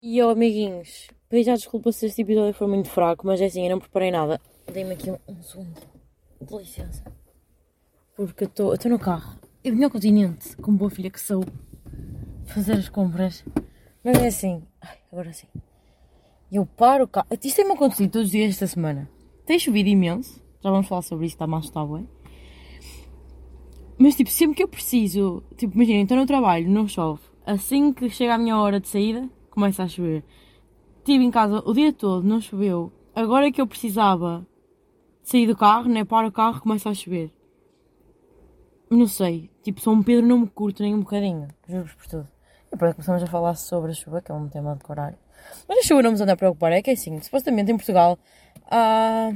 E ó, amiguinhos, pedi já desculpa se este episódio foi muito fraco, mas é assim, eu não preparei nada. Dei-me aqui um, um segundo. De licença. Porque eu estou no carro. Eu vim ao continente, como boa filha que sou, fazer as compras. Mas é assim. Ai, agora sim. Eu paro o carro. Isto tem-me acontecido todos os dias esta semana. Tem chovido imenso. Já vamos falar sobre isso, está mais está bem. Mas tipo, sempre que eu preciso, tipo, imaginem, estou no trabalho, não chove. Assim que chega a minha hora de saída, começa a chover. Estive em casa o dia todo, não choveu. Agora que eu precisava sair do carro, né? Para o carro, começa a chover. Não sei, tipo, São Pedro não me curto nem um bocadinho, juro-vos por tudo. E pronto, começamos a falar sobre a chuva, que é um tema de horário. Mas a chuva não nos anda a preocupar, é que é assim, supostamente em Portugal há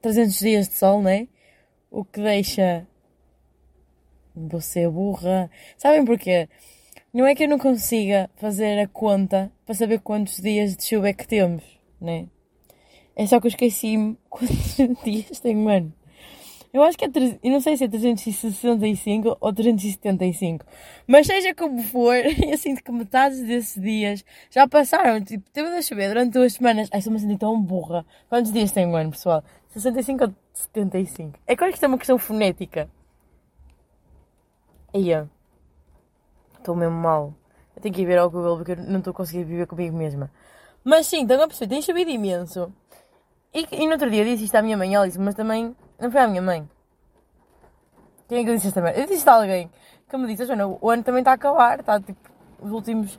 300 dias de sol, né? O que deixa você burra. Sabem porquê? Não é que eu não consiga fazer a conta para saber quantos dias de chuva é que temos, né? É só que eu esqueci-me quantos dias tem um ano. Eu acho que é. Eu não sei se é 365 ou 375. Mas seja como for, eu sinto que metade desses dias já passaram. Tipo, teve a chover durante duas semanas. Ai, estou-me a tão burra. Quantos dias tem um ano, pessoal? 65 ou 75? É que isto é uma questão fonética. Ia. Estou mesmo mal. Eu tenho que ir ver ao Google porque eu não estou conseguindo viver comigo mesma. Mas sim, estão a perceber, tem chovido imenso. E, e no outro dia disse isto à minha mãe, ela disse, mas também não foi à minha mãe. Quem é que eu disse esta merda? Eu disse isto a alguém que me disse, Joana, o ano também está a acabar, está tipo, os últimos.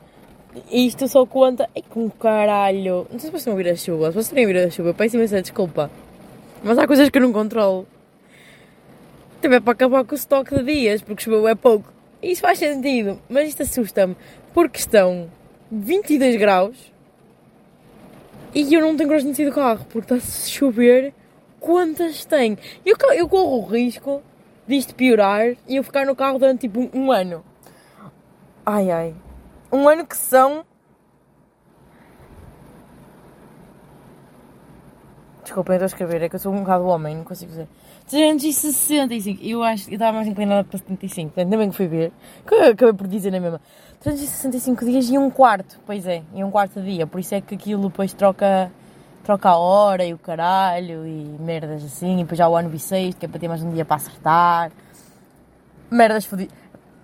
E isto só conta. Ai, com caralho. Não sei se vocês a ouvir a chuva. Se vocês estão a ouvir a chuva, peço imensa desculpa. Mas há coisas que eu não controlo. Também é para acabar com o estoque de dias, porque choveu é pouco. Isso faz sentido, mas isto assusta-me, porque estão 22 graus e eu não tenho coragem de sair do carro, porque está a chover quantas tem. Eu, eu corro o risco disto piorar e eu ficar no carro durante tipo um, um ano. Ai ai. Um ano que são. Desculpem, estou a escrever, é que eu sou um bocado homem, não consigo dizer. 365, eu acho que eu estava mais inclinada para 75, portanto, ainda bem que fui ver, acabei por dizer na mesma. 365 dias e um quarto, pois é, e um quarto de dia, por isso é que aquilo depois troca troca a hora e o caralho e merdas assim, e depois já o ano bissexto, que é para ter mais um dia para acertar. Merdas fodidas.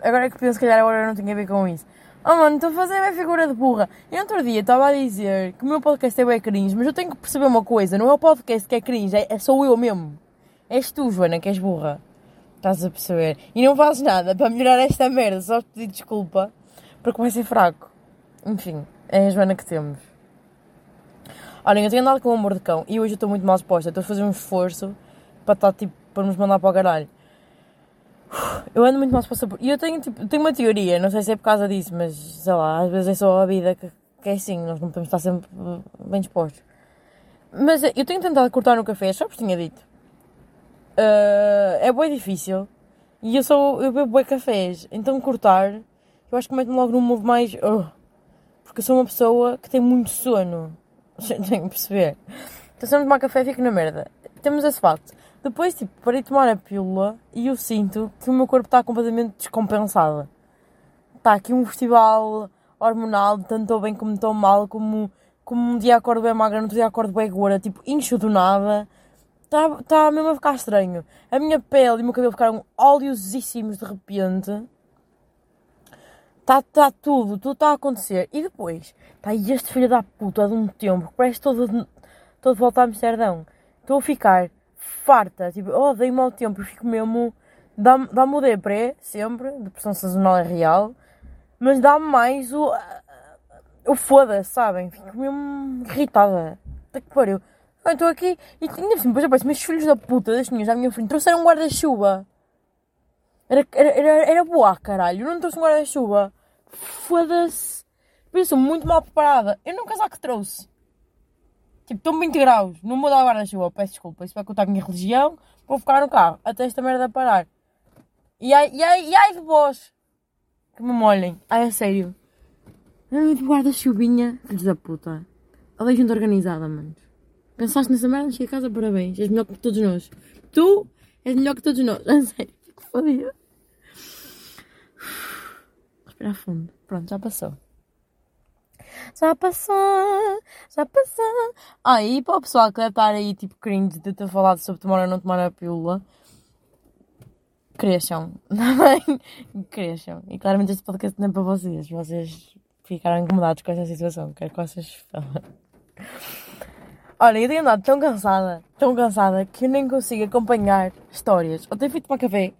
Agora é que penso, se calhar agora não tinha a ver com isso. Oh mano, estou a fazer a minha figura de burra. E outro dia estava a dizer que o meu podcast é bem cringe, mas eu tenho que perceber uma coisa: não é o podcast que é cringe, é, é sou eu mesmo. És tu, Joana, que és burra. Estás a perceber? E não fazes nada para melhorar esta merda, só pedir desculpa, porque vai ser fraco. Enfim, é a Joana que temos. Olhem, eu tenho andado com o amor de cão e hoje eu estou muito mal disposta. Estou a fazer um esforço para estar tipo, para nos mandar para o caralho. Eu ando muito mal disposta e eu tenho, tipo, tenho uma teoria, não sei se é por causa disso, mas sei lá, às vezes é só a vida que, que é assim, nós não podemos estar sempre bem dispostos. Mas eu tenho tentado cortar no café, só porque tinha dito. Uh, é bem difícil e eu sou, eu bebo bem cafés, então cortar, eu acho que mete-me logo num movo mais. Uh, porque eu sou uma pessoa que tem muito sono. Tenho que perceber. Então, se eu tomar café, fico na merda. Temos esse facto. Depois, tipo, parei de tomar a pílula e eu sinto que o meu corpo está completamente descompensado. Está aqui um festival hormonal, tanto bem como estou mal, como, como um dia acordo bem magra, no outro dia acordo bem gorda, tipo, incho do nada. Está tá mesmo a ficar estranho. A minha pele e o meu cabelo ficaram oleosíssimos de repente. Está tá tudo, tudo está a acontecer. E depois, está este filho da puta de um tempo que parece todo, todo de volta a Amsterdão. Estou a ficar farta, tipo, oh, dei mau tempo, fico mesmo. Dá-me dá o depré, sempre, depressão sazonal é real, mas dá-me mais o. o foda-se, sabem? Fico mesmo irritada. Até que pariu. Eu estou aqui e ainda assim, depois aparece meus filhos da puta das minhas à minha frente trouxeram um guarda-chuva. Era, era, era, era boa, caralho. Eu não trouxe um guarda-chuva. Foda-se. Eu sou muito mal preparada. Eu não casaco trouxe. Tipo, estou 20 graus. Não vou dar guarda-chuva. Peço desculpa. Isso vai contar a minha religião. Vou ficar no carro. Até esta merda parar. E ai, e ai, e ai de vós. Que me molhem. Ai, é sério. Ai, de guarda-chuvinha. Filhos da puta. A lei gente organizada, mano. Pensaste nessa merda? Cheguei a casa, parabéns. És melhor que todos nós. Tu és melhor que todos nós. A sério. Fico fodida. Respirar fundo. Pronto, já passou. Já passou, já passou. Ah, e para o pessoal que deve estar aí, tipo, cringe de ter falado sobre tomar ou não tomar a pílula, cresçam, também, cresçam. E claramente este podcast não é para vocês, vocês ficaram incomodados com esta situação, quero que vocês falem. Olha, eu tenho andado tão cansada, tão cansada, que eu nem consigo acompanhar histórias. Ou tenho feito para café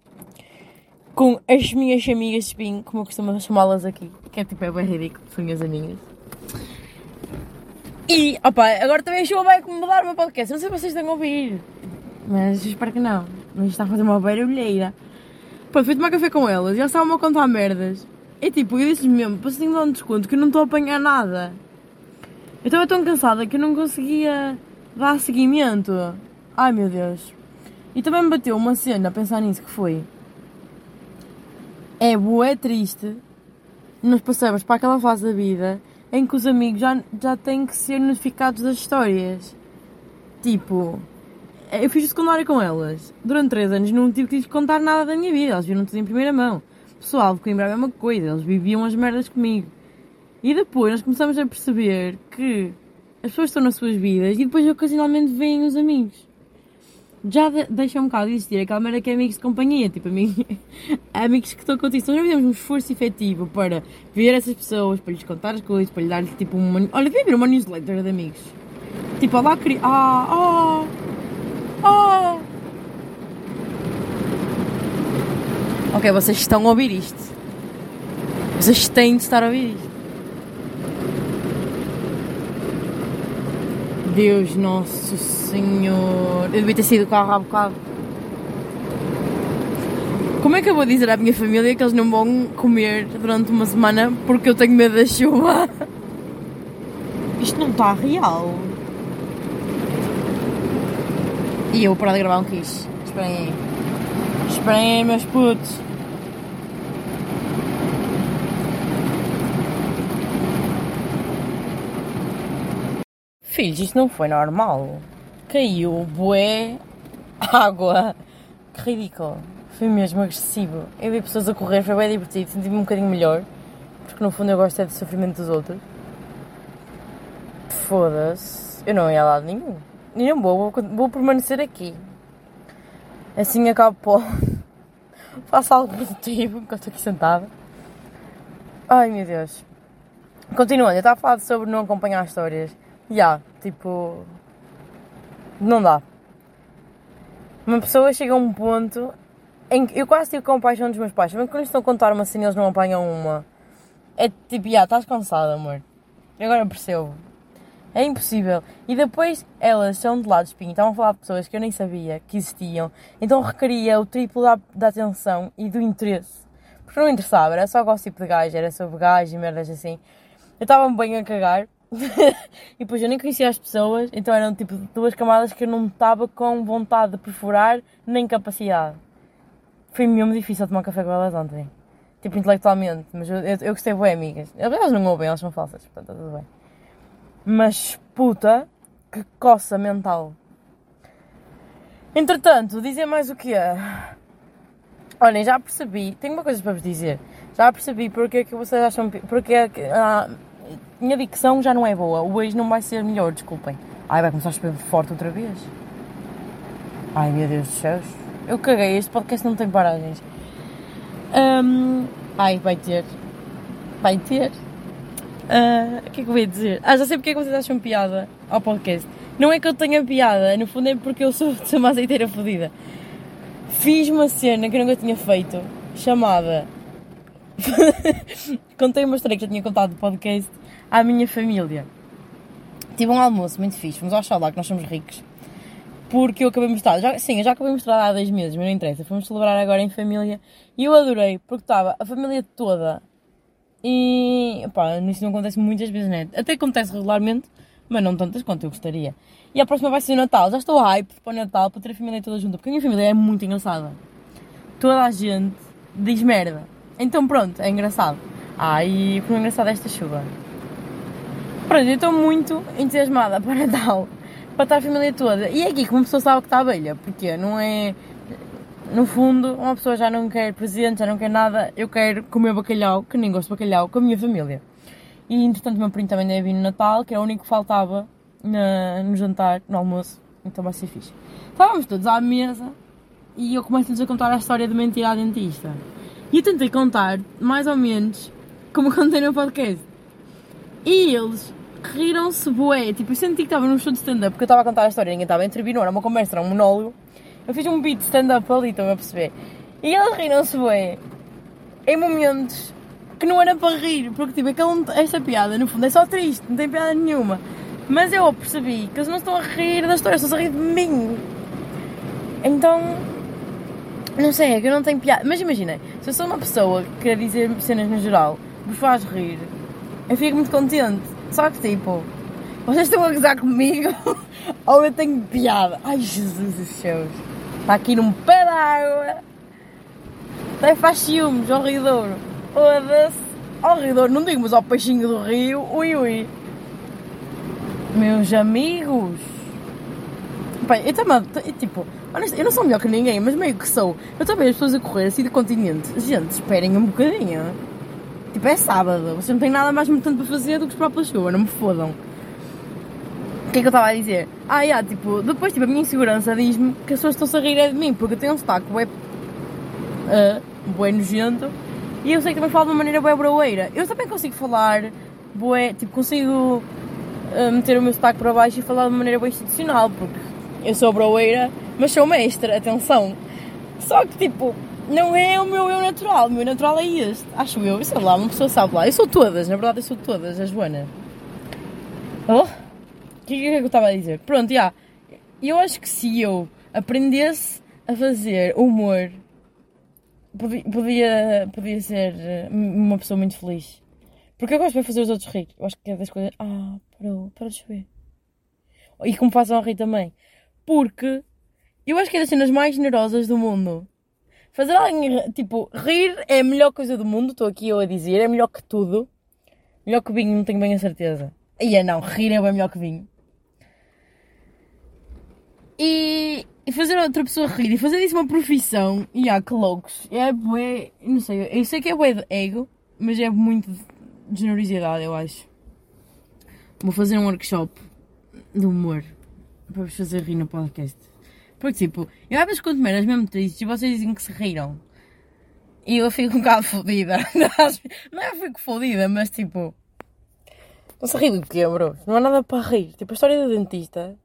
com as minhas amigas de espinho, como eu costumo chamá-las aqui, que é tipo, é bem ridículo, são minhas amigas. E, opa, agora também a chuva vai mudar o meu podcast, não sei se vocês estão a ouvir, mas espero que não, mas está a fazer uma barulheira. Pronto, fui tomar café com elas e elas estavam a contar merdas. E tipo, eu disse mesmo, para se um desconto que eu não estou a apanhar nada. Eu estava tão cansada que eu não conseguia dar seguimento. Ai meu Deus. E também me bateu uma cena a pensar nisso que foi. É boa, é triste. Nós passamos para aquela fase da vida em que os amigos já, já têm que ser notificados das histórias. Tipo, eu fiz o secundário com elas. Durante 3 anos não tive que lhes contar nada da minha vida. Elas viram tudo em primeira mão. Pessoal de Coimbra é a mesma coisa. Eles viviam as merdas comigo. E depois nós começamos a perceber que as pessoas estão nas suas vidas e depois ocasionalmente veem os amigos. Já de, deixa um bocado de existir aquela merda que é amigos de companhia, tipo amigos, amigos que estão contigo. Então nós fizemos um esforço efetivo para ver essas pessoas, para lhes contar as coisas, para lhes dar tipo uma. Olha, devia ver uma newsletter de amigos. Tipo, olá, queria. Ah, ah, ah. Ok, vocês estão a ouvir isto. Vocês têm de estar a ouvir isto. Deus Nosso Senhor. Eu devia ter saído do carro há bocado. Como é que eu vou dizer à minha família que eles não vão comer durante uma semana porque eu tenho medo da chuva? Isto não está real. E eu vou parar de gravar um quiz. Esperem aí. Esperem aí, meus putos. Filhos, isto não foi normal. Caiu bué água. Que ridículo. Foi mesmo agressivo. Eu vi pessoas a correr, foi bem divertido, senti-me um bocadinho melhor. Porque no fundo eu gosto é do sofrimento dos outros. Foda-se. Eu não ia a lado nenhum. E não vou, vou, permanecer aqui. Assim acabo pó. Faço algo produtivo enquanto estou aqui sentada. Ai meu Deus. Continuando, eu estava a falar sobre não acompanhar histórias. Já, tipo. Não dá. Uma pessoa chega a um ponto em que eu quase tive compaixão dos meus pais. Também quando estão a contar uma cena eles não apanham uma. É tipo, já, yeah, estás cansada, amor. Agora percebo. É impossível. E depois elas são de lado espinho, estavam a falar de pessoas que eu nem sabia que existiam. Então requeria o triplo da, da atenção e do interesse. Porque não interessava, era só gosto de gajo, era sobre gajo e merdas assim. Eu estava bem a cagar e depois eu nem conhecia as pessoas, então eram tipo duas camadas que eu não estava com vontade de perfurar nem capacidade. Foi mesmo difícil tomar café com elas ontem. Tipo, intelectualmente, mas eu, eu, eu gostei bem, amigas. Elas não ouvem, elas são falsas, portanto está tudo bem. Mas puta, que coça mental. Entretanto, dizer mais o que é. Olhem, já percebi, tenho uma coisa para vos dizer. Já percebi porque é que vocês acham. Porque é que. Ah, minha dicção já não é boa. O hoje não vai ser melhor, desculpem. Ai, vai começar a chover forte outra vez. Ai, meu Deus dos céus. Eu caguei, este podcast não tem paragens. Um, ai, vai ter. Vai ter. Uh, o que é que eu ia dizer? Ah, já sei porque é que vocês acham piada ao podcast. Não é que eu tenha piada, no fundo é porque eu sou, uma azeiteira fodida. Fiz uma cena que eu nunca tinha feito, chamada. Contei uma história que eu tinha contado no podcast à minha família. Tive um almoço muito fixe, fomos ao Xalá, que nós somos ricos. Porque eu acabei de mostrar, já, sim, eu já acabei de mostrar há 10 meses, mas não interessa. Fomos celebrar agora em família e eu adorei, porque estava a família toda. E, pá, isso não acontece muitas vezes, né? Até acontece regularmente, mas não tantas quanto eu gostaria. E a próxima vai ser o Natal. Já estou hype para o Natal, para ter a família toda junta, porque a minha família é muito engraçada. Toda a gente diz merda. Então pronto, é engraçado. Ah, e como é engraçado esta chuva. Pronto, eu estou muito entusiasmada para Natal, para estar a família toda. E é aqui que uma pessoa sabe que está abelha, porque não é. No fundo, uma pessoa já não quer presente, já não quer nada, eu quero comer bacalhau, que nem gosto de bacalhau, com a minha família. E entretanto, o meu primo também deve vir no Natal, que era o único que faltava na, no jantar, no almoço. Então vai ser fixe. Estávamos todos à mesa e eu começo-lhes a contar a história de mentira à dentista. E eu tentei contar, mais ou menos, como contei no podcast. E eles riram-se bué. Tipo, eu senti que estava num show de stand-up, porque eu estava a contar a história, ninguém estava a intervir, não era uma conversa, era um monólogo. Eu fiz um beat stand-up ali, estão a perceber? E eles riram-se bué. Em momentos que não era para rir, porque tipo, aquela, esta piada, no fundo, é só triste, não tem piada nenhuma. Mas eu percebi que eles não estão a rir da história, estão a rir de mim. Então, não sei, é que eu não tenho piada. Mas imaginem, se eu sou uma pessoa que quer dizer cenas no geral, vos faz rir, eu fico muito contente. Só que tipo, vocês estão a gozar comigo ou eu tenho piada? Ai Jesus dos céus, está aqui num pé d'água. Até faz ciúmes, horridor. Foda-se. Horridor, não digo, mas ao peixinho do rio, ui ui. Meus amigos. Bem, eu também, tipo, honesta, eu não sou melhor que ninguém, mas meio que sou. Eu também as pessoas a correr assim de continente. Gente, esperem um bocadinho. Tipo, é sábado, vocês não têm nada mais importante para fazer do que esperar pela chuva, não me fodam. O que é que eu estava a dizer? Ah, yeah, tipo, depois tipo, a minha insegurança diz-me que as pessoas estão-se a rir é de mim, porque eu tenho um sotaque bué, uh, bué nojento e eu sei que também falo de uma maneira bué broeira. Eu também consigo falar bué, tipo, consigo uh, meter o meu sotaque para baixo e falar de uma maneira bué institucional, porque eu sou broeira, mas sou mestra, atenção. Só que, tipo, não é o meu eu natural, o meu natural é este, acho eu, sei lá, uma pessoa sabe lá. Eu sou todas, na verdade eu sou todas, a Joana. Oh? O que é que eu estava a dizer? Pronto, já. Eu acho que se eu aprendesse a fazer humor, podia, podia ser eh, uma pessoa muito feliz. Porque eu gosto de fazer os outros rir. Eu acho que é das coisas. Ah, parou, parou de chover. E como façam a rir também. Porque eu acho que é das cenas mais generosas do mundo. Fazer alguém, tipo, rir é a melhor coisa do mundo, estou aqui eu a dizer, é melhor que tudo. Melhor que vinho, não tenho bem a certeza. E é não, rir é bem melhor que vinho. E, e fazer outra pessoa rir e fazer isso uma profissão, e há que loucos. É bué, não sei, eu sei que é bué de ego, mas é muito de generosidade, eu acho. Vou fazer um workshop de humor para vos fazer rir no podcast. Porque, tipo, eu às vezes conto meras mesmo tristes e vocês dizem que se riram. E eu fico um bocado fodida. Não é eu fico fodida, mas tipo. Não se ri do quê, bro? Não há nada para rir. Tipo, a história do dentista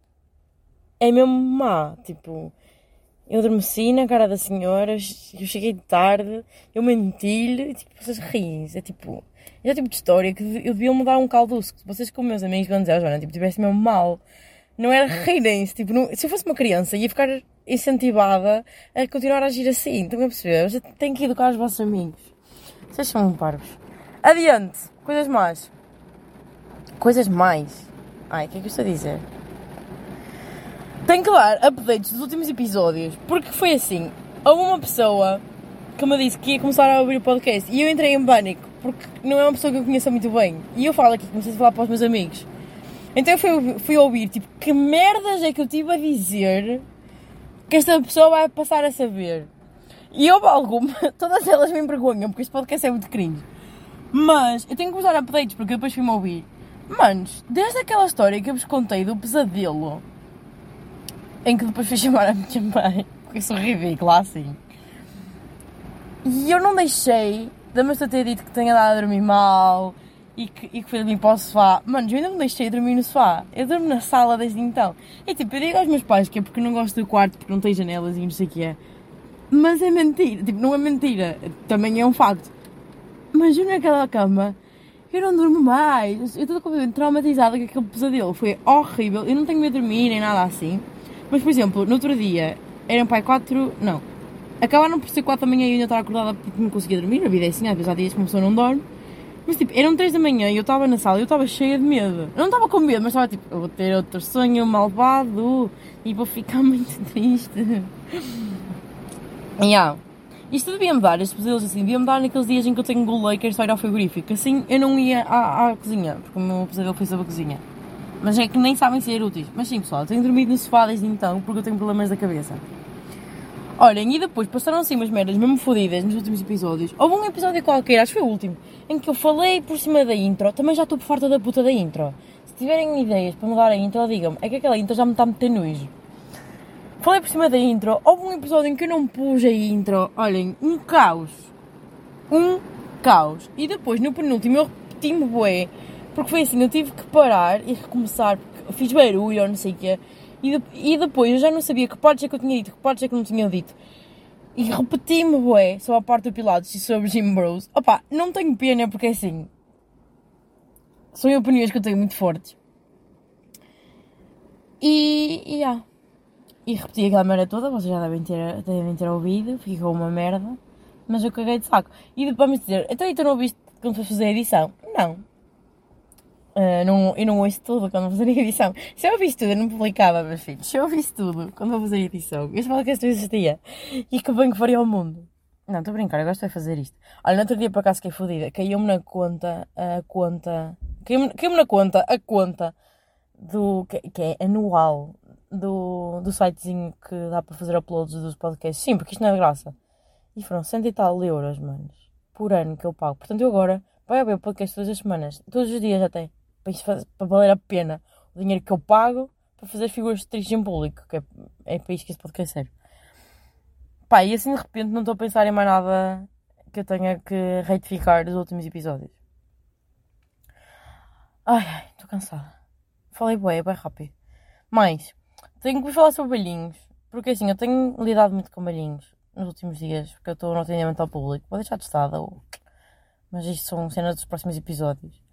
é mesmo má. Tipo, eu adormeci na cara da senhora, eu cheguei tarde, eu menti-lhe e tipo, vocês riem. É tipo. É o tipo de história que eu devia mudar um calduço. Vocês, como meus amigos, vão dizer, Joana, tipo, tivesse mesmo mal não era rirem-se. Tipo, não, se eu fosse uma criança, ia ficar incentivada a continuar a agir assim. Estão a perceber? Eu tenho que educar os vossos amigos. Vocês são parvos. Adiante. Coisas mais. Coisas mais. Ai, o que é que eu estou a dizer? Tenho que dar updates dos últimos episódios. Porque foi assim. Houve uma pessoa que me disse que ia começar a ouvir o podcast e eu entrei em pânico. Porque não é uma pessoa que eu conheço muito bem. E eu falo aqui, comecei a falar para os meus amigos. Então eu fui, fui ouvir, tipo, que merdas é que eu tive a dizer que esta pessoa vai passar a saber. E houve alguma, todas elas me envergonham, porque este podcast é muito cringe. Mas eu tenho que usar updates, porque depois fui-me ouvir. Manos, desde aquela história que eu vos contei do pesadelo, em que depois fui chamar a minha mãe, porque eu sou ridícula assim. E eu não deixei da minha ter dito que tenha dado a dormir mal, e que, e que foi dormir para o sofá. Mano, eu ainda me deixei dormir no sofá. Eu durmo na sala desde então. E tipo, eu digo aos meus pais que é porque não gosto do quarto, porque não tem janelas e não sei o que é. Mas é mentira. Tipo, não é mentira. Também é um facto. Mas eu naquela cama, eu não durmo mais. Eu estou completamente traumatizada com aquele pesadelo. Foi horrível. Eu não tenho medo de dormir nem nada assim. Mas, por exemplo, no outro dia, eram pai quatro... Não. Acabaram por ser quatro da manhã e eu ainda estava acordada porque não conseguia dormir. A vida é assim, às vezes há dias que uma pessoa não dorme. Mas tipo, eram 3 da manhã e eu estava na sala e eu estava cheia de medo. Eu não estava com medo, mas estava tipo, eu vou ter outro sonho malvado e vou ficar muito triste. E yeah. Isto devia-me dar, estes pesadelos assim, devia-me dar naqueles dias em que eu tenho golo e quero sair ao frigorífico. Assim eu não ia à, à cozinha, porque o meu pesadelo foi sobre a cozinha. Mas é que nem sabem ser úteis. Mas sim, pessoal, eu tenho dormido no sofá desde então porque eu tenho problemas da cabeça. Olhem, e depois passaram assim umas merdas mesmo fodidas nos últimos episódios. Houve um episódio qualquer, acho que foi o último, em que eu falei por cima da intro. Também já estou por farta da puta da intro. Se tiverem ideias para mudar a intro, digam-me. É que aquela intro já me está a meter nojo. Falei por cima da intro. Houve um episódio em que eu não pus a intro. Olhem, um caos. Um caos. E depois, no penúltimo, eu repeti-me bué. Porque foi assim, eu tive que parar e recomeçar. Porque fiz barulho ou não sei o quê. E, de, e depois eu já não sabia que partes é que eu tinha dito, que partes é que não tinha dito. E repeti-me, bué, sobre a parte do e sobre Jim Bros. Opa, não tenho pena porque é assim. São opiniões que eu tenho muito fortes. E, e, yeah. e repeti aquela merda toda, vocês já devem ter, devem ter ouvido, ficou uma merda, mas eu caguei de saco. E depois me dizer, então e tu não ouviste quando foi fazer a edição? Não. Uh, não, eu não ouço tudo quando vou fazer a edição. Se eu ouvisse tudo, eu não publicava, meus filhos. Se eu ouvisse tudo quando vou fazer a edição, este podcast não existia. E que bem que faria ao mundo. Não, estou a brincar, eu gosto de fazer isto. Olha, no outro dia por acaso fiquei fodida. Caiu-me na conta, a conta. Caiu-me caiu na conta, a conta do. que, que é anual do, do sitezinho que dá para fazer uploads dos podcasts. Sim, porque isto não é de graça. E foram cento e tal euros, manos, por ano que eu pago. Portanto, eu agora vai haver podcast todas as semanas. Todos os dias já tem. Para, para valer a pena o dinheiro que eu pago para fazer figuras de tristes em público. Que é, é para isso que esse podcast serve. Pá, e assim de repente não estou a pensar em mais nada que eu tenha que retificar dos últimos episódios. Ai, ai, estou cansada. Falei bué, bem rápido. Mas, tenho que vos falar sobre balhinhos. Porque assim, eu tenho lidado muito com balhinhos nos últimos dias. Porque eu estou no atendimento ao público. Vou deixar de estado. Ou... Mas isto são cenas dos próximos episódios.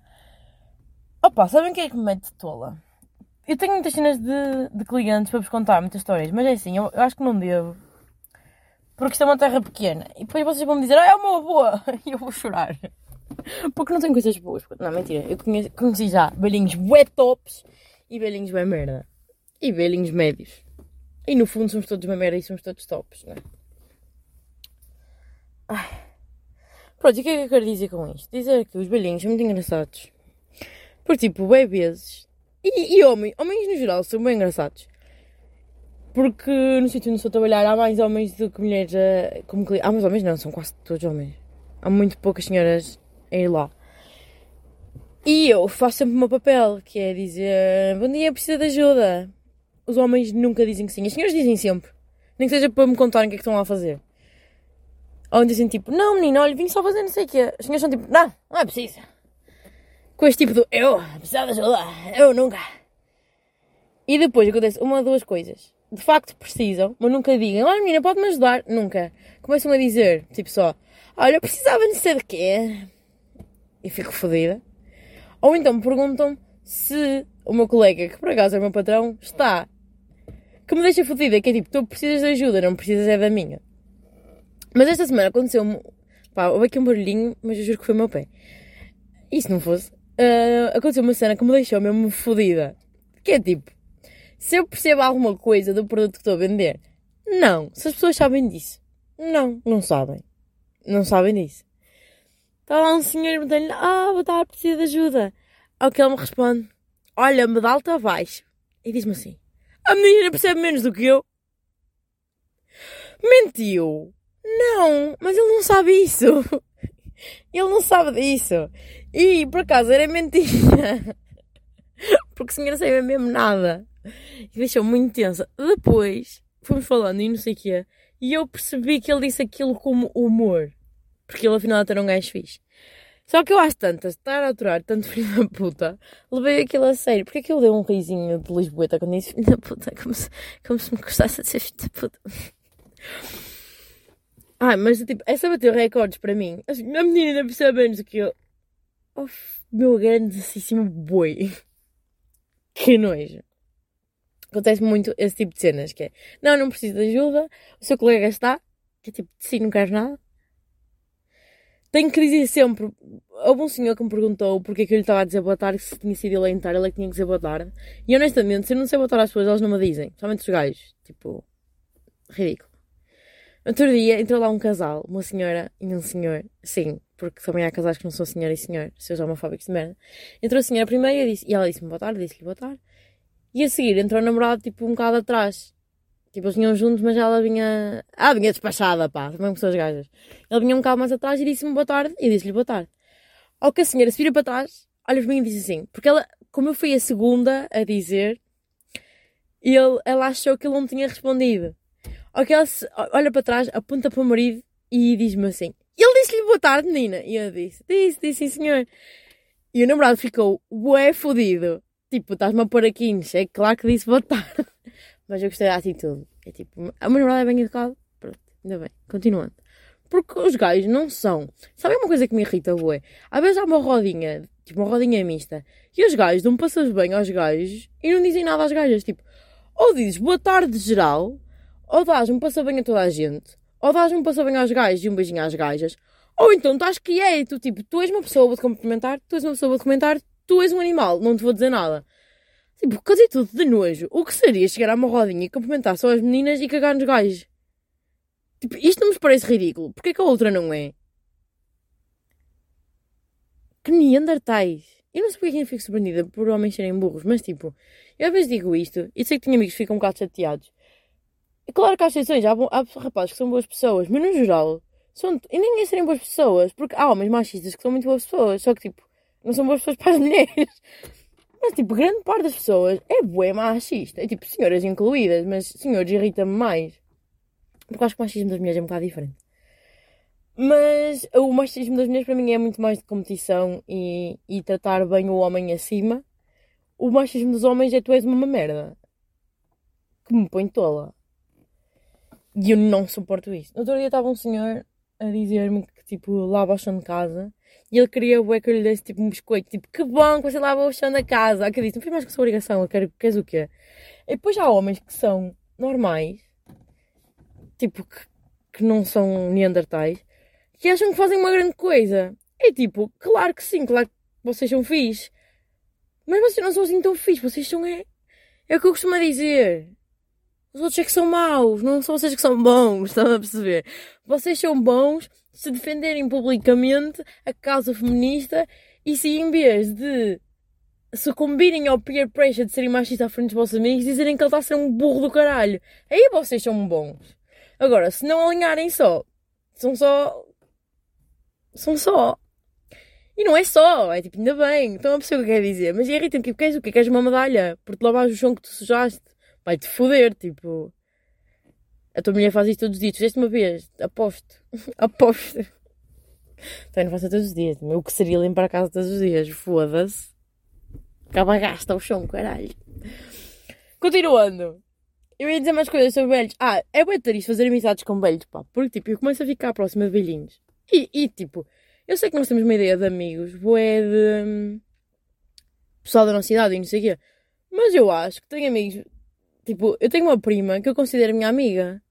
Opa, sabem quem é que me mete tola? Eu tenho muitas cenas de, de clientes para vos contar, muitas histórias. Mas é assim, eu, eu acho que não devo porque isto é uma terra pequena. E depois vocês vão me dizer, ah, é uma boa! E eu vou chorar. Porque não tenho coisas boas. Não, mentira. Eu conheci, conheci já velhinhos bué tops e velhinhos bué merda. E velhinhos médios. E no fundo somos todos uma merda e somos todos tops, não é? Ai. Pronto, e o que é que eu quero dizer com isto? Dizer que os velhinhos são muito engraçados. Por tipo, bué vezes. E, e homens, homens no geral são bem engraçados. Porque no sítio onde estou a trabalhar há mais homens do que mulheres a, como clientes. Há mais homens não, são quase todos homens. Há muito poucas senhoras a ir lá. E eu faço sempre o meu papel, que é dizer bom dia, precisa de ajuda. Os homens nunca dizem que sim, as senhoras dizem sempre. Nem que seja para me contarem o que é que estão lá a fazer. Ou dizem tipo, não menino, olha, vim só fazer não sei o quê. As senhoras são tipo, não, não é preciso. Com este tipo de eu, precisa de ajuda, eu nunca. E depois acontece uma ou duas coisas de facto precisam, mas nunca digam, ah menina, pode-me ajudar? Nunca. Começam a dizer, tipo só, olha, precisava de ser de quê? E fico fodida. Ou então me perguntam se o meu colega, que por acaso é o meu patrão, está. Que me deixa fodida, que é tipo, tu precisas de ajuda, não precisas é da minha. Mas esta semana aconteceu-me. Pá, houve aqui um barulhinho, mas eu juro que foi o meu pé. E se não fosse? Uh, aconteceu uma cena que me deixou mesmo fodida. Que é tipo, se eu percebo alguma coisa do produto que estou a vender. Não. Se as pessoas sabem disso. Não, não sabem. Não sabem disso. Está lá um senhor e me dá-lhe, ah, vou dar, preciso de ajuda. Ao que ele me responde, olha, me dá alto abaixo. E diz-me assim, a menina percebe menos do que eu. Mentiu. Não, mas ele não sabe isso. Ele não sabe disso. E, por acaso, era mentira. Porque o senhor não sabia mesmo nada e deixou muito tensa. Depois fomos falando e não sei o quê, e eu percebi que ele disse aquilo como humor, porque ele afinal era um gajo fixe. Só que eu acho tantas, estar a aturar tanto filho da puta, levei aquilo a sério. Porque é que ele deu um risinho de Lisboeta quando disse filho da puta? Como se, como se me gostasse de ser filho da puta. Ah, mas tipo, essa bateu recordes para mim. A menina ainda percebe menos do que eu. Oh, meu grandíssimo boi. Que nojo acontece muito esse tipo de cenas, que é, não, não preciso de ajuda, o seu colega está, que é tipo, de si não quero nada. Tenho que dizer sempre, houve um senhor que me perguntou porque é que eu lhe estava a dizer boa tarde, se tinha sido ele entrar, ele é que tinha que dizer boa tarde. E honestamente, se eu não sei boa tarde às pessoas, elas não me dizem, somente os gajos, tipo, ridículo. Outro dia entrou lá um casal, uma senhora e um senhor, sim, porque também há casais que não são senhora e senhor, seus homofóbicos de merda. Entrou a senhora primeiro e, disse, e ela disse-me boa tarde, disse-lhe boa tarde. E a seguir entrou o namorado tipo um bocado atrás. Tipo, eles vinham juntos, mas ela vinha. Ah, vinha despachada, pá, também pessoas gajas. Ele vinha um bocado mais atrás e disse-me boa tarde e disse-lhe boa tarde. Ao que a senhora se vira para trás, olha para mim e diz assim, porque ela, como eu fui a segunda a dizer, ele, ela achou que ele não tinha respondido. Ao que ela olha para trás, aponta para o marido e diz-me assim: ele disse-lhe boa tarde, Nina. E eu disse: disse, disse, sim, senhor. E o namorado ficou, ué, fodido. Tipo, estás-me a pôr aqui, é claro que disse boa tarde. Mas eu gostei da atitude. É tipo, a meu namorado é bem educado. Pronto, ainda bem. Continuando. Porque os gajos não são. Sabe uma coisa que me irrita, ué? Às vezes há uma rodinha, tipo uma rodinha mista, e os gajos dão passas bem aos gajos e não dizem nada às gajas. Tipo, ou dizes boa tarde geral, ou dás um passa bem a toda a gente, ou dás um passa bem aos gajos e um beijinho às gajas, ou então estás que é, tu tipo, tu és uma pessoa, vou-te cumprimentar, tu és uma pessoa, vou-te comentar, tu és um animal, não te vou dizer nada. Tipo, tudo de nojo. O que seria chegar a uma rodinha e cumprimentar só as meninas e cagar nos gajos? Tipo, isto não me parece ridículo. Porquê que a outra não é? Que neandertais. Eu não sei porque é eu fico surpreendida por homens serem burros, mas tipo, eu às vezes digo isto e sei que tenho amigos que ficam um bocado chateados. Claro que há exceções, há, há rapazes que são boas pessoas, mas no geral, são, e nem é serem boas pessoas, porque há homens machistas que são muito boas pessoas, só que tipo, não são boas pessoas para as mulheres. Mas, tipo, grande parte das pessoas é bué machista. É tipo, senhoras incluídas, mas senhores irrita-me mais. Porque acho que o machismo das mulheres é um bocado diferente. Mas o machismo das mulheres para mim é muito mais de competição e, e tratar bem o homem acima. O machismo dos homens é tu és uma merda. Que me põe tola. E eu não suporto isso. No outro dia estava um senhor a dizer-me que, tipo, lava o chão de casa e ele queria o que eu lhe desse tipo um biscoito, tipo, que bom que você lava o chão da casa. Ah, que disse, não foi mais que sua obrigação, eu quero, queres o quê? E depois há homens que são normais, tipo, que, que não são neandertais, que acham que fazem uma grande coisa. É tipo, claro que sim, claro que vocês são fixe. Mas vocês não são assim tão fixe, vocês são é. É o que eu costumo dizer. Os outros é que são maus, não são vocês que são bons, estão a perceber? Vocês são bons se defenderem publicamente a causa feminista e se em vez de sucumbirem ao peer pressure de serem machistas à frente dos vossos amigos, dizerem que ele está a ser um burro do caralho. Aí vocês são bons. Agora, se não alinharem só, são só. São só. E não é só, é tipo, ainda bem, estão a o que quer dizer. Mas irrita-me, tipo, queres o quê? Queres uma medalha? Por te lavares o chão que tu sujaste? Vai-te foder, tipo. A tua mulher faz isto todos os dias. Tu fizeste uma vez, aposto. aposto. Também não faço todos os dias. O que seria limpar a casa todos os dias? Foda-se. Acaba gasta o chão, caralho. Continuando. Eu ia dizer mais coisas sobre velhos. Ah, é bem triste fazer amizades com velhos, pá. Porque, tipo, eu começo a ficar próxima de velhinhos. E, e, tipo, eu sei que nós temos uma ideia de amigos, boé de. Hum, pessoal da nossa idade e não sei o quê. Mas eu acho que tenho amigos Tipo, eu tenho uma prima que eu considero minha amiga.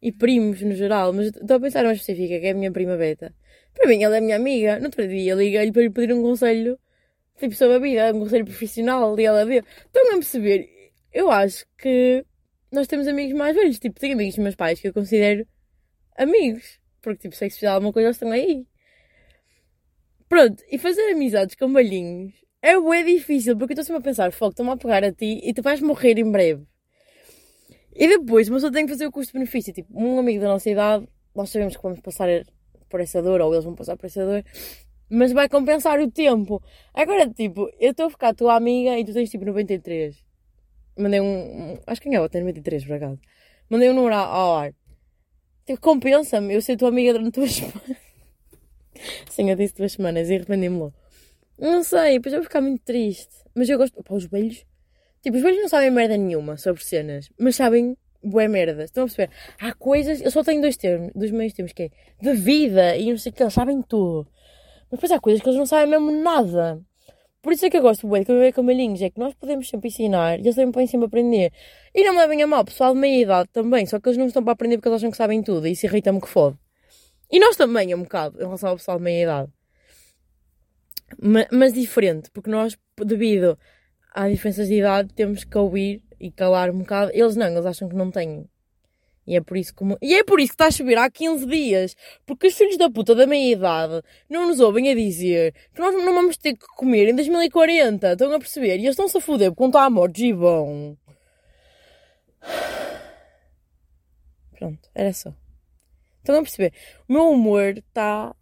E primos no geral, mas estou a pensar mais específica, que é a minha prima Beta. Para mim, ela é minha amiga. No outro dia, liguei-lhe para lhe pedir um conselho, tipo, sobre a vida, um conselho profissional, e ela deu. Estão a perceber? Eu acho que nós temos amigos mais velhos. Tipo, tenho amigos dos meus pais que eu considero amigos. Porque, tipo, se é que se alguma coisa, eles estão aí. Pronto, e fazer amizades com balhinhos é bem difícil, porque eu estou sempre a pensar, fogo, estou-me a pegar a ti e tu vais morrer em breve. E depois, mas eu tenho que fazer o custo-benefício. Tipo, um amigo da nossa idade, nós sabemos que vamos passar por essa dor, ou eles vão passar por essa dor, mas vai compensar o tempo. Agora, tipo, eu estou a ficar tua amiga e tu tens tipo 93. Mandei um. acho que quem é? Eu tenho 93 por acaso. Mandei um número ao ar. Tipo, compensa-me, eu ser tua amiga durante duas semanas. Sim, eu disse duas semanas e arrependi-me logo. Não sei, depois eu vou ficar muito triste. Mas eu gosto. Pá, os velhos Tipo, os velhos não sabem merda nenhuma sobre cenas, mas sabem boé merda. Estão a perceber? Há coisas. Eu só tenho dois termos, dois meios termos, que é de vida e não sei o que, eles sabem tudo. Mas depois há coisas que eles não sabem mesmo nada. Por isso é que eu gosto bué de conviver com malhinhos, é que nós podemos sempre ensinar e eles também podem sempre aprender. E não me levem a mal, pessoal de meia idade também, só que eles não estão para aprender porque eles acham que sabem tudo e isso irrita-me que fode. E nós também, é um bocado, em relação ao pessoal de meia idade. Mas, mas diferente, porque nós, devido há diferenças de idade, temos que ouvir e calar um bocado. Eles não, eles acham que não têm. E é por isso que, e é por isso que está a chover há 15 dias. Porque os filhos da puta da meia idade não nos ouvem a dizer que nós não vamos ter que comer em 2040. Estão a perceber? E eles estão-se a foder porque não está a mortos e. Pronto, era só. Estão a perceber? O meu humor está.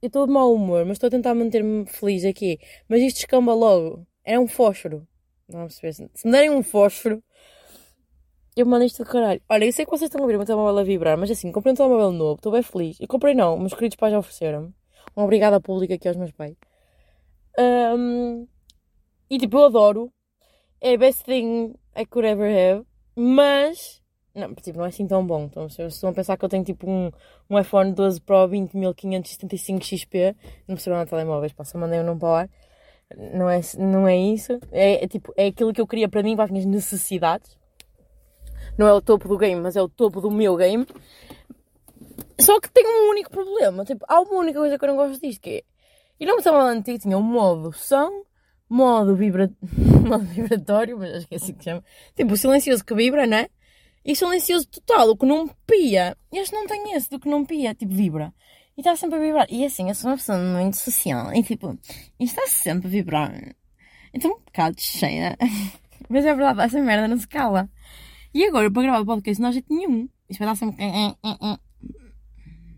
Eu estou de mau humor, mas estou a tentar manter-me feliz aqui. Mas isto escamba logo. É um fósforo. Não a perceber? Se me derem um fósforo, eu mando isto do caralho. Olha, eu sei que vocês estão a ouvir o meu telemóvel a vibrar, mas assim, comprei um telemóvel novo, estou bem feliz. Eu comprei não, meus queridos pais já ofereceram-me. Um obrigada pública aqui aos meus pais. Um, e tipo, eu adoro. É a best thing I could ever have. Mas, não, tipo, não é assim tão bom. Então, se estão a pensar que eu tenho tipo um, um iPhone 12 Pro 20.575 XP, não percebo nada telemóveis, passa, mandei um não para o ar. Não é, não é isso. É, é, tipo, é aquilo que eu queria para mim, para as minhas necessidades. Não é o topo do game, mas é o topo do meu game. Só que tem um único problema. Tipo, há uma única coisa que eu não gosto disto, que é... E não me estava antigo, tinha um modo som, modo, vibra... modo vibratório, mas acho que é assim que chama. Tipo, o silencioso que vibra, né? E silencioso total, o que não pia. Este não tem esse, do que não pia, tipo, vibra. E está sempre a vibrar. E assim, eu sou uma pessoa muito social. E tipo, isto está sempre a vibrar. Então um bocado cheia. Mas é verdade, essa merda não se cala. E agora, para gravar o podcast, não há jeito nenhum. Isto vai dar sempre.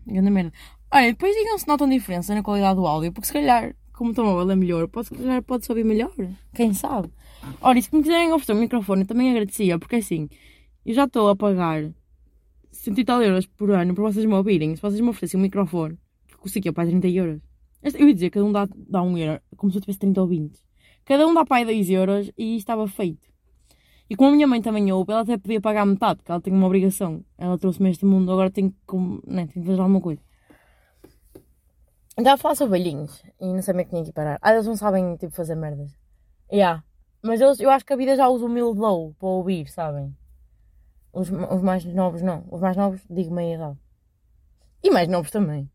Grande merda. Olha, depois digam se notam diferença na qualidade do áudio, porque se calhar, como o telemóvel é melhor, pode, se calhar pode ouvir melhor. Quem sabe? Olha, e se me quiserem oferecer um microfone, eu também agradecia, porque assim, eu já estou a pagar 100 e tal euros por ano para vocês me ouvirem. Se vocês me oferecessem um microfone, que aqui, para 30 euros. Eu ia dizer, cada um dá, dá um euro, como se eu tivesse 30 ou 20. Cada um dá para aí 10 euros e estava feito. E como a minha mãe também ouve, ela até podia pagar metade, porque ela tem uma obrigação. Ela trouxe-me este mundo, agora tem que, né, que fazer alguma coisa. Então a falar sobre velhinhos e não sabem que tinha que parar. Ah, eles não sabem, tipo, fazer merdas. Yeah. Mas eles, eu acho que a vida já o mil low para ouvir, sabem? Os, os mais novos não. Os mais novos, digo meia idade. E mais novos também.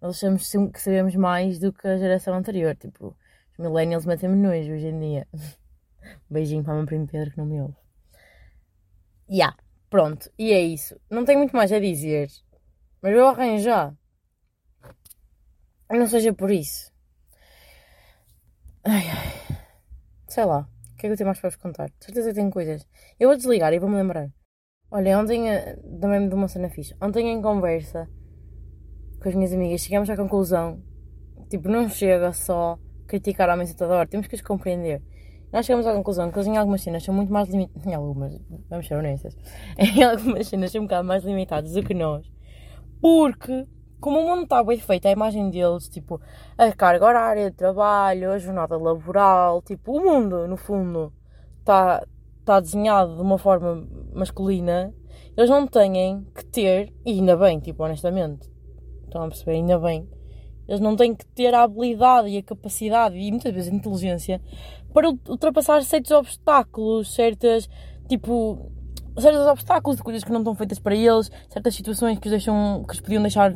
Nós achamos que sabemos mais do que a geração anterior. Tipo, os millennials metem-me nojo hoje em dia. Beijinho para o meu primo Pedro que não me ouve. Ya, yeah, pronto. E é isso. Não tenho muito mais a dizer. Mas eu arranjo já. Não seja por isso. Ai, ai. Sei lá. O que é que eu tenho mais para vos contar? De certeza que tenho coisas. Eu vou desligar e vou-me lembrar. Olha, ontem eh, também me deu uma cena fixe. Ontem em conversa com as minhas amigas chegamos à conclusão. Tipo, não chega só criticar a mesa toda hora. Temos que as compreender. Nós chegamos à conclusão que eles em algumas cenas são muito mais limitados. Em algumas, vamos ser honestas. Em algumas cenas são um bocado mais limitados do que nós. Porque, como o mundo está bem feito, a imagem deles, tipo, a carga horária de trabalho, a jornada laboral, tipo, o mundo, no fundo, está tá desenhado de uma forma masculina, eles não têm que ter, e ainda bem, tipo, honestamente, estão a perceber, ainda bem, eles não têm que ter a habilidade e a capacidade e muitas vezes a inteligência para ultrapassar certos obstáculos, certas, tipo, certos obstáculos de coisas que não estão feitas para eles, certas situações que os, deixam, que os podiam deixar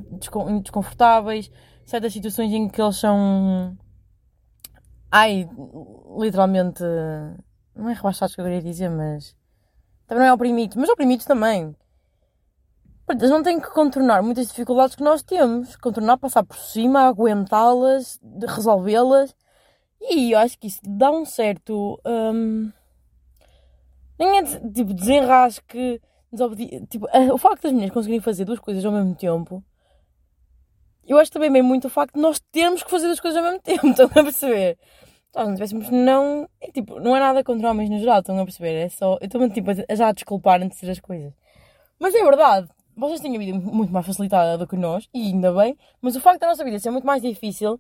desconfortáveis, certas situações em que eles são. Ai, literalmente. Não é rebaixados que eu queria dizer, mas. Também não é oprimidos, mas oprimidos também. Eles não têm que contornar muitas dificuldades que nós temos. Contornar, passar por cima, aguentá-las, resolvê-las e eu acho que isso dá um certo. Um, nem é tipo desenrasque, tipo, o facto das mulheres conseguirem fazer duas coisas ao mesmo tempo. Eu acho também bem muito o facto de nós termos que fazer duas coisas ao mesmo tempo, estão a perceber? Nós não tivéssemos, não. É, tipo, não é nada contra homens no geral, estão a perceber? É só. Eu estou tipo, a já desculpar antes de dizer as coisas. Mas é verdade, vocês têm a vida muito mais facilitada do que nós, e ainda bem, mas o facto da nossa vida ser muito mais difícil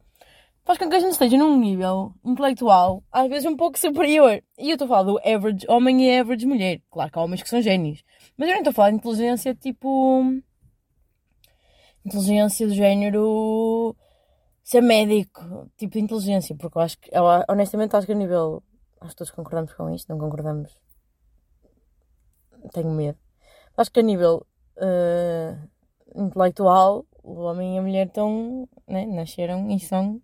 faz com que a gente esteja num nível intelectual, às vezes um pouco superior. E eu estou a falar do average homem e average mulher. Claro que há homens que são génios. Mas eu não estou a falar de inteligência tipo. Inteligência do género. Ser médico. Tipo inteligência. Porque eu acho que. Eu, honestamente, acho que a nível. Acho que todos concordamos com isto. Não concordamos. Tenho medo. Acho que a nível. Uh, intelectual, o homem e a mulher estão. Né, nasceram e são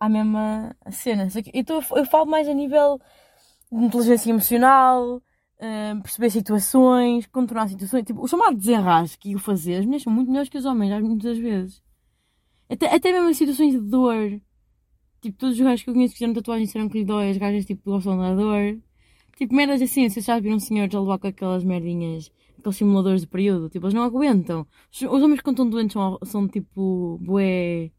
à mesma cena. Então eu falo mais a nível de inteligência emocional, uh, perceber situações, contornar situações. Tipo, o chamado desenrasque e o fazer, as mulheres são muito melhores que os homens, muitas vezes. Até, até mesmo em situações de dor. Tipo, todos os gajos que eu conheço que fizeram tatuagens disseram que lhe dói, as gajas tipo, gostam da dor. Tipo, merdas assim, vocês já viram senhores a levar com aquelas merdinhas aqueles simuladores de período, tipo, eles não aguentam. Os, os homens que estão doentes são, são tipo, bué.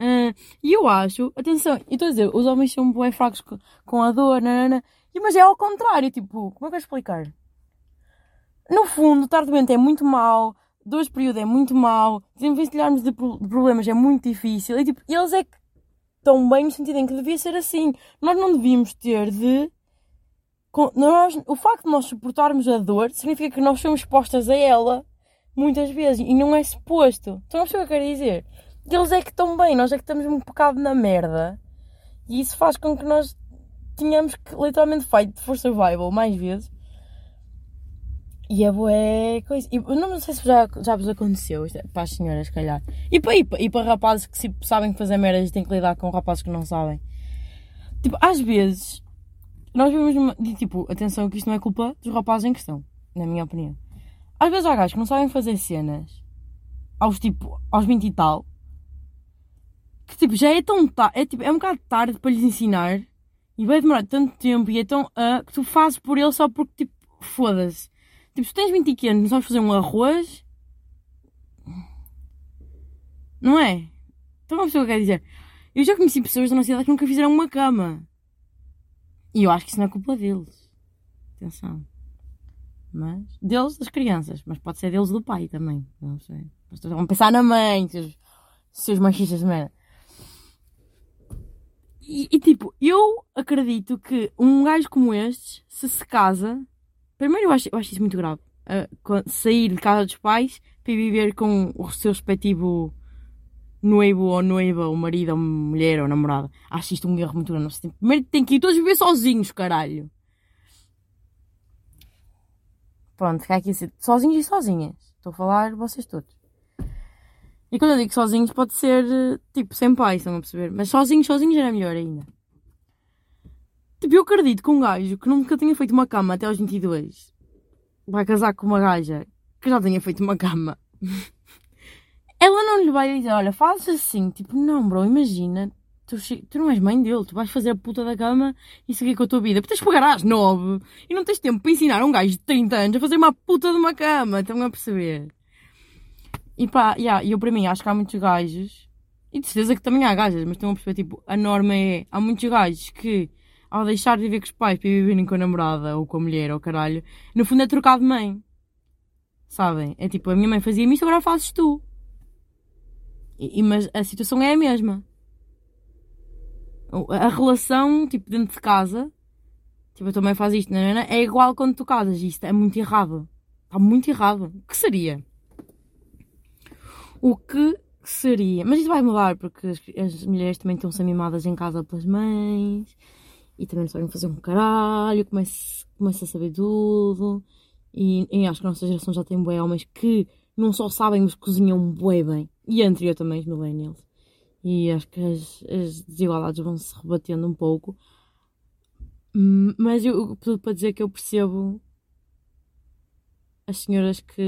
Uh, e eu acho, atenção, e estou a dizer, os homens são bué fracos com, com a dor, nanana, mas é ao contrário, tipo, como é que eu explicar? No fundo, estar doente é muito mau, dois período é muito mau, desenvencilharmos de, de problemas é muito difícil, e tipo, eles é que estão bem no sentido em que devia ser assim. Nós não devíamos ter de nós, o facto de nós suportarmos a dor significa que nós somos expostas a ela muitas vezes e não é suposto. Então não sei o que eu quero dizer. Eles é que estão bem, nós é que estamos um bocado na merda e isso faz com que nós tenhamos que literalmente fight for survival mais vezes. E é boa coisa. E, não sei se já, já vos aconteceu, é para as senhoras, se calhar. E para, e, para, e para rapazes que tipo, sabem fazer merdas e têm que lidar com rapazes que não sabem. Tipo, às vezes nós vivemos numa. Tipo, atenção que isto não é culpa dos rapazes em questão, na minha opinião. Às vezes há gajos que não sabem fazer cenas aos tipo, aos 20 e tal, que tipo, já é tão tarde, é, tipo, é um bocado tarde para lhes ensinar e vai demorar tanto tempo e é tão uh, que tu fazes por ele só porque tipo, foda-se. Tipo, se tens 20 anos sabes fazer um arroz, não é? Então uma pessoa quer dizer, eu já conheci pessoas da nossa cidade que nunca fizeram uma cama. E eu acho que isso não é culpa deles. Atenção. Mas. Deles, das crianças. Mas pode ser deles do pai também. Não sei. Vão pensar na mãe, seus, seus machistas de merda. E, e, tipo, eu acredito que um gajo como este, se se casa. Primeiro, eu acho, eu acho isso muito grave. Uh, sair de casa dos pais para viver com o seu respectivo noivo ou noiva, ou marido, ou mulher, ou namorada. Acho isto um erro muito grande. Primeiro tem que ir todos viver sozinhos, caralho. Pronto, fica aqui sozinhos e sozinhas. Estou a falar vocês todos. E quando eu digo sozinhos, pode ser tipo sem pai, estão a perceber? Mas sozinhos, sozinhos era melhor ainda. Tipo, eu acredito que um gajo que nunca tenha feito uma cama até aos 22 vai casar com uma gaja que já tenha feito uma cama. ela não lhe vai dizer, olha, faz assim, tipo, não, bro, imagina, tu, tu não és mãe dele, tu vais fazer a puta da cama e seguir com a tua vida. Porque tens que pagar às nove e não tens tempo para ensinar um gajo de 30 anos a fazer uma puta de uma cama, estão a perceber? E pá, yeah, eu para mim acho que há muitos gajos, e de certeza que também há gajas, mas estão a perceber, tipo, a norma é, há muitos gajos que, ao deixar de viver com os pais para viverem com a namorada ou com a mulher ou caralho, no fundo é trocar de mãe. Sabem? É tipo, a minha mãe fazia-me isto, agora fazes tu. E, mas a situação é a mesma. A relação, tipo, dentro de casa, tipo, a tua mãe faz isto, não é? É igual quando tu casas. Isto é muito errado. Está muito errado. O que seria? O que seria? Mas isso vai mudar porque as, as mulheres também estão-se mimadas em casa pelas mães e também não sabem fazer um caralho, começa, a saber tudo. E, e acho que a nossa geração já tem bué homens que não só sabem, mas cozinham bué bem. E a anterior também, os millennials. E acho que as, as desigualdades vão se rebatendo um pouco. Hum, mas eu, tudo para dizer que eu percebo as senhoras que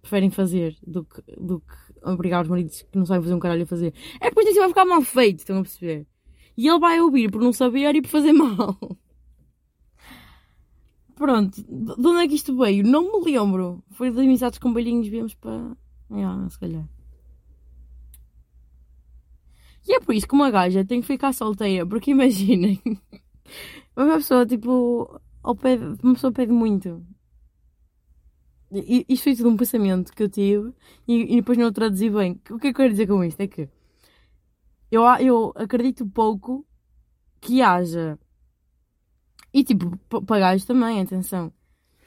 preferem fazer do que, do que obrigar os maridos que não sabem fazer um caralho a fazer. É depois disso vai ficar mal feito, estão a perceber? E ele vai ouvir por não saber e por fazer mal. Pronto, de onde é que isto veio? Não me lembro. Foi das amizades com beijinhos, viemos para. Ah, se calhar. E é por isso que uma gaja tem que ficar solteira, porque imaginem, uma pessoa tipo, ao pé, uma pessoa pede muito. Isto foi tudo um pensamento que eu tive e, e depois não traduzi bem. O que é que eu quero dizer com isto? É que eu, eu acredito pouco que haja. E tipo, para gajos também, atenção.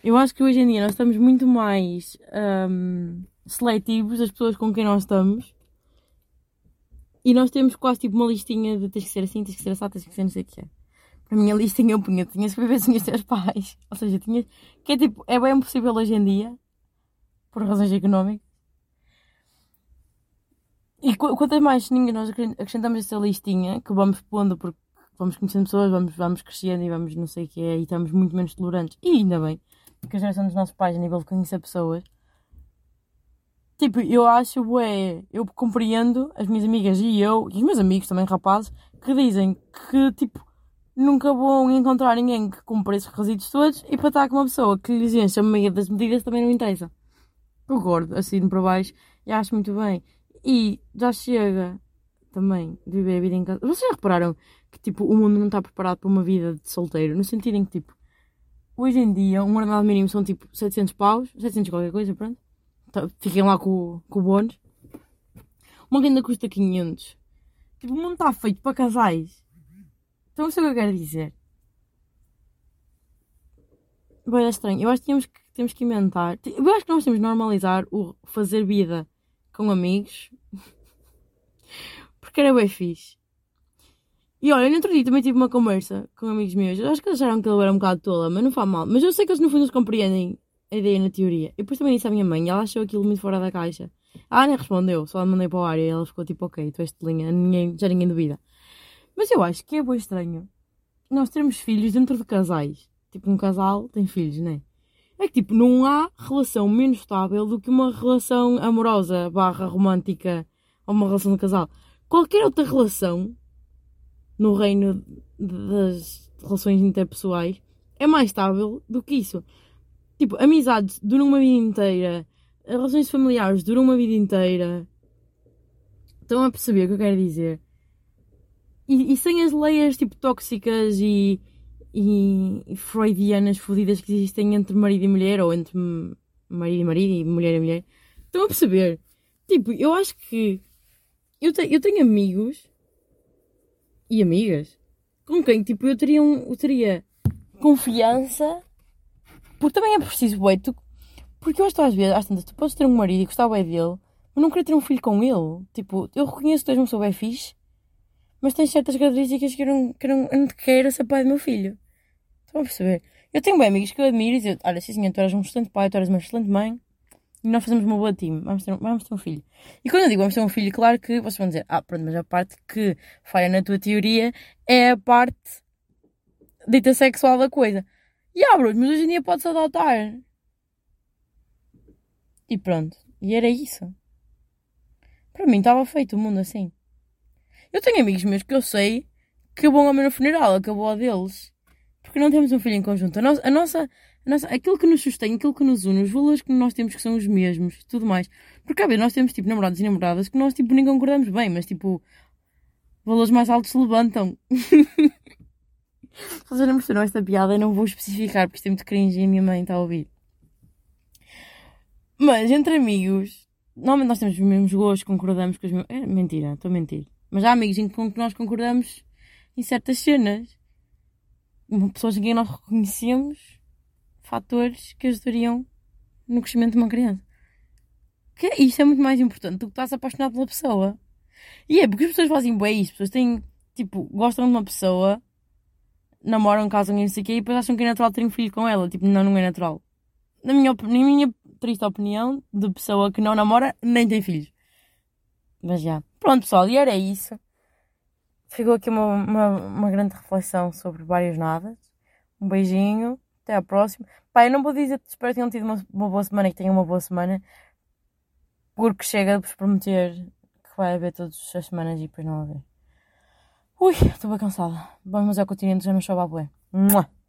Eu acho que hoje em dia nós estamos muito mais um, seletivos das pessoas com quem nós estamos e nós temos quase tipo uma listinha de tens que ser assim, tens que ser assim, tens que ser não sei o que é. A listinha eu punha, tinhas que viver sem os teus pais. Ou seja, tinhas. Que é tipo, é bem impossível hoje em dia, por razões económicas. E quantas mais ninguém nós acrescentamos essa listinha, que vamos pondo porque vamos conhecendo pessoas, vamos, vamos crescendo e vamos não sei o que é, e estamos muito menos tolerantes. E ainda bem, porque a geração dos nossos pais, a nível de conhecer pessoas, Tipo, eu acho, é, eu compreendo as minhas amigas e eu, e os meus amigos também, rapazes, que dizem que, tipo, nunca vão encontrar ninguém que cumpra esses requisitos todos e para estar com uma pessoa que lhes enche a meia das medidas também não interessa. Concordo, assim para baixo, e acho muito bem. E já chega também de viver a vida em casa. Vocês já repararam que tipo, o mundo não está preparado para uma vida de solteiro? No sentido em que tipo, hoje em dia um ordenado mínimo são tipo 700 paus, 700 qualquer coisa, pronto. Tá, fiquem lá com, com o bónus. Uma renda custa 500. Tipo, o mundo está feito para casais. Então, isso é o que eu quero dizer. Bem, é estranho. Eu acho que temos que, temos que inventar. Eu acho que nós temos que normalizar o fazer vida com amigos. Porque era bem fixe. E olha, no outro dia também tive uma conversa com amigos meus. Eu acho que eles acharam que ele era um bocado tola, mas não faz mal. Mas eu sei que eles no fundo compreendem a ideia na teoria. E depois também disse à minha mãe, ela achou aquilo muito fora da caixa. A Ana respondeu, só a mandei para o ar e ela ficou tipo, ok, tu és de linha, ninguém, já ninguém duvida. Mas eu acho que é bem estranho nós termos filhos dentro de casais. Tipo, um casal tem filhos, não é? É que, tipo, não há relação menos estável do que uma relação amorosa, barra romântica, ou uma relação de casal. Qualquer outra relação, no reino das relações interpessoais, é mais estável do que isso. Tipo, amizades duram uma vida inteira, relações familiares duram uma vida inteira. Estão a perceber o que eu quero dizer? E, e sem as layers tipo tóxicas e, e, freudianas fodidas que existem entre marido e mulher, ou entre marido e marido e mulher e mulher. Estão a perceber? Tipo, eu acho que eu, te, eu tenho amigos e amigas com quem tipo eu teria, um, eu teria confiança porque também é preciso ué, tu, porque eu acho que às vezes às tantas, tu podes ter um marido e gostar bem dele mas não querer ter um filho com ele tipo eu reconheço que tu és uma pessoa bem fixe mas tens certas características que eu não, que eu não, eu não quero ser pai do meu filho. Estão a perceber? Eu tenho bem amigos que eu admiro e digo, olha, sim senhor, tu eras um excelente pai, tu eras uma excelente mãe e nós fazemos uma boa time, vamos ter, vamos ter um filho. E quando eu digo vamos ter um filho, claro que vocês vão dizer, ah, pronto, mas a parte que falha na tua teoria é a parte dita sexual da coisa. E ah, Bruno, mas hoje em dia pode-se adotar. E pronto. E era isso. Para mim estava feito o mundo assim. Eu tenho amigos meus que eu sei que vão ao meu funeral, acabou a deles. Porque não temos um filho em conjunto. A nossa, a nossa, a nossa, aquilo que nos sustém, aquilo que nos une, os valores que nós temos que são os mesmos, tudo mais. Porque às vezes nós temos tipo namorados e namoradas que nós tipo nem concordamos bem, mas tipo, valores mais altos se levantam. Vocês não perceberam esta piada, eu não vou especificar porque isto é muito cringe e a minha mãe está a ouvir. Mas entre amigos, normalmente nós temos os mesmos gostos, concordamos com os mesmos. É mentira, estou a mentir. Mas há amigos em que nós concordamos em certas cenas. Pessoas em quem nós reconhecemos fatores que ajudariam no crescimento de uma criança. Que isto é muito mais importante do que estás apaixonado pela pessoa. E é porque as pessoas fazem bem isso. As pessoas têm, tipo, gostam de uma pessoa, namoram, casam e não sei o quê, e depois acham que é natural ter um filho com ela. Tipo, não, não é natural. Na minha, na minha triste opinião, de pessoa que não namora, nem tem filhos. Mas já. Pronto, pessoal, e era isso. Ficou aqui uma, uma, uma grande reflexão sobre vários nadas. Um beijinho. Até à próxima. Pá, eu não vou dizer, espero que tenham tido uma, uma boa semana e que tenham uma boa semana. Porque chega de vos prometer que vai haver todas as semanas e depois não haver. Ui, estou bem cansada. Vamos ao continente, já não chove a bué.